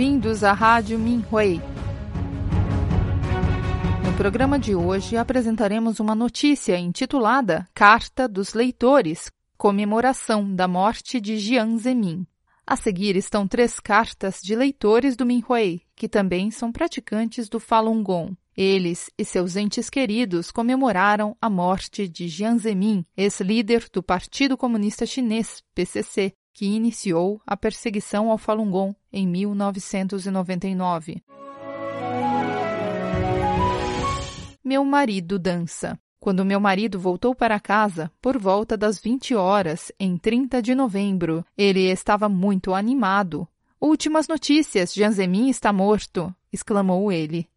Bem-vindos à Rádio Minhui. No programa de hoje apresentaremos uma notícia intitulada Carta dos Leitores, comemoração da morte de Jiang Zemin. A seguir estão três cartas de leitores do Minhui, que também são praticantes do Falun Gong. Eles e seus entes queridos comemoraram a morte de Jiang Zemin, ex-líder do Partido Comunista Chinês, PCC, que iniciou a perseguição ao Falun Gong em 1999. Meu marido dança. Quando meu marido voltou para casa, por volta das 20 horas, em 30 de novembro, ele estava muito animado. Últimas notícias, Janzemin está morto, exclamou ele.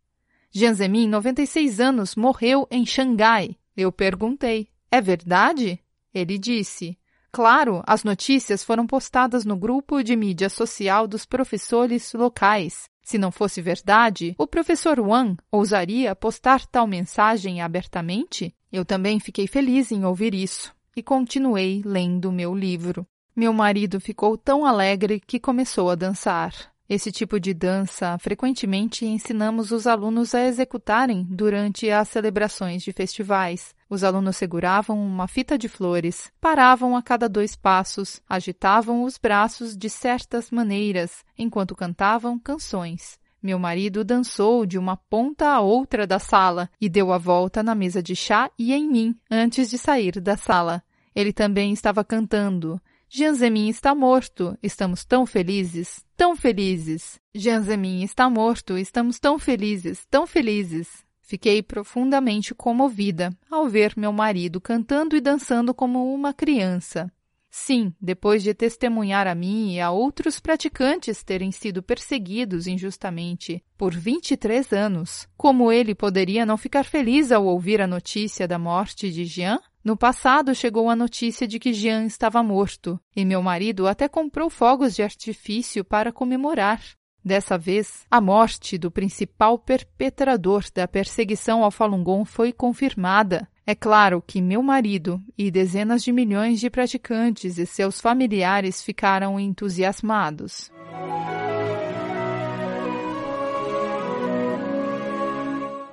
Janzemin, 96 anos, morreu em Xangai. Eu perguntei, é verdade? Ele disse, Claro, as notícias foram postadas no grupo de mídia social dos professores locais. Se não fosse verdade, o professor Wang ousaria postar tal mensagem abertamente? Eu também fiquei feliz em ouvir isso e continuei lendo meu livro. Meu marido ficou tão alegre que começou a dançar. Esse tipo de dança frequentemente ensinamos os alunos a executarem durante as celebrações de festivais. Os alunos seguravam uma fita de flores, paravam a cada dois passos, agitavam os braços de certas maneiras, enquanto cantavam canções. Meu marido dançou de uma ponta a outra da sala e deu a volta na mesa de chá e em mim antes de sair da sala. Ele também estava cantando. Janzemin está morto. Estamos tão felizes, tão felizes. Janzemin está morto. Estamos tão felizes, tão felizes. Fiquei profundamente comovida ao ver meu marido cantando e dançando como uma criança. Sim, depois de testemunhar a mim e a outros praticantes terem sido perseguidos injustamente por 23 anos, como ele poderia não ficar feliz ao ouvir a notícia da morte de Jean? No passado chegou a notícia de que Jean estava morto, e meu marido até comprou fogos de artifício para comemorar. Dessa vez, a morte do principal perpetrador da perseguição ao Falun Gong foi confirmada. É claro que meu marido e dezenas de milhões de praticantes e seus familiares ficaram entusiasmados.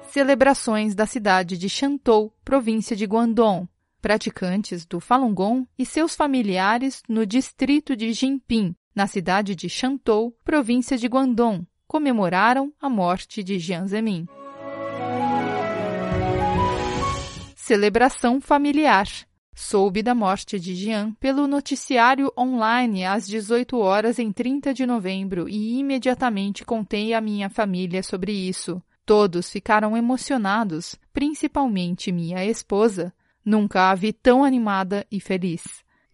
Celebrações da cidade de Shantou, província de Guangdong praticantes do Falun Gong e seus familiares no distrito de Jinping, na cidade de Shantou, província de Guangdong, comemoraram a morte de Jiang Zemin. Celebração familiar. Soube da morte de Jiang pelo noticiário online às 18 horas em 30 de novembro e imediatamente contei à minha família sobre isso. Todos ficaram emocionados, principalmente minha esposa, Nunca a vi tão animada e feliz.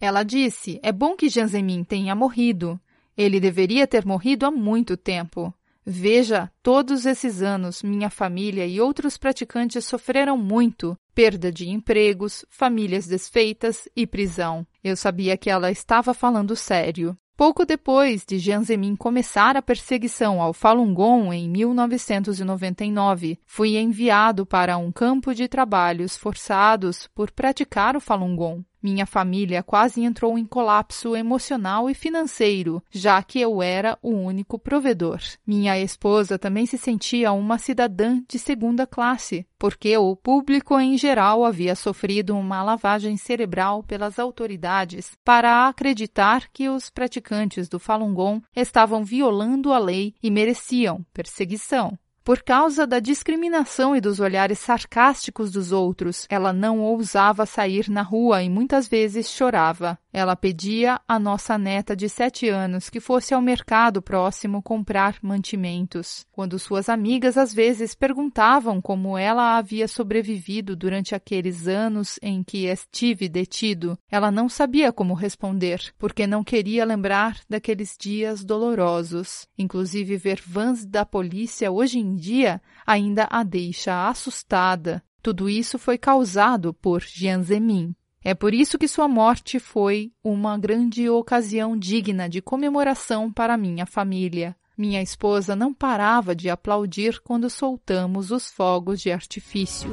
Ela disse: É bom que Janzemin tenha morrido. Ele deveria ter morrido há muito tempo. Veja, todos esses anos, minha família e outros praticantes sofreram muito: perda de empregos, famílias desfeitas e prisão. Eu sabia que ela estava falando sério. Pouco depois de Jiang Zemin começar a perseguição ao Falun Gong em 1999, fui enviado para um campo de trabalhos forçados por praticar o Falun Gong. Minha família quase entrou em colapso emocional e financeiro, já que eu era o único provedor. Minha esposa também se sentia uma cidadã de segunda classe, porque o público em geral havia sofrido uma lavagem cerebral pelas autoridades para acreditar que os praticantes do Falun Gong estavam violando a lei e mereciam perseguição. Por causa da discriminação e dos olhares sarcásticos dos outros, ela não ousava sair na rua e muitas vezes chorava. Ela pedia à nossa neta de sete anos que fosse ao mercado próximo comprar mantimentos. Quando suas amigas às vezes perguntavam como ela havia sobrevivido durante aqueles anos em que estive detido, ela não sabia como responder, porque não queria lembrar daqueles dias dolorosos. Inclusive, ver vans da polícia hoje em dia ainda a deixa assustada. Tudo isso foi causado por Jian Zemin. É por isso que sua morte foi uma grande ocasião digna de comemoração para minha família. Minha esposa não parava de aplaudir quando soltamos os fogos de artifício.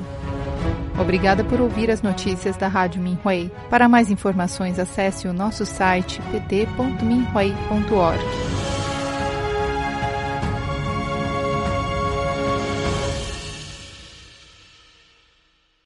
Obrigada por ouvir as notícias da Rádio Minhui. Para mais informações, acesse o nosso site pt.minhui.org.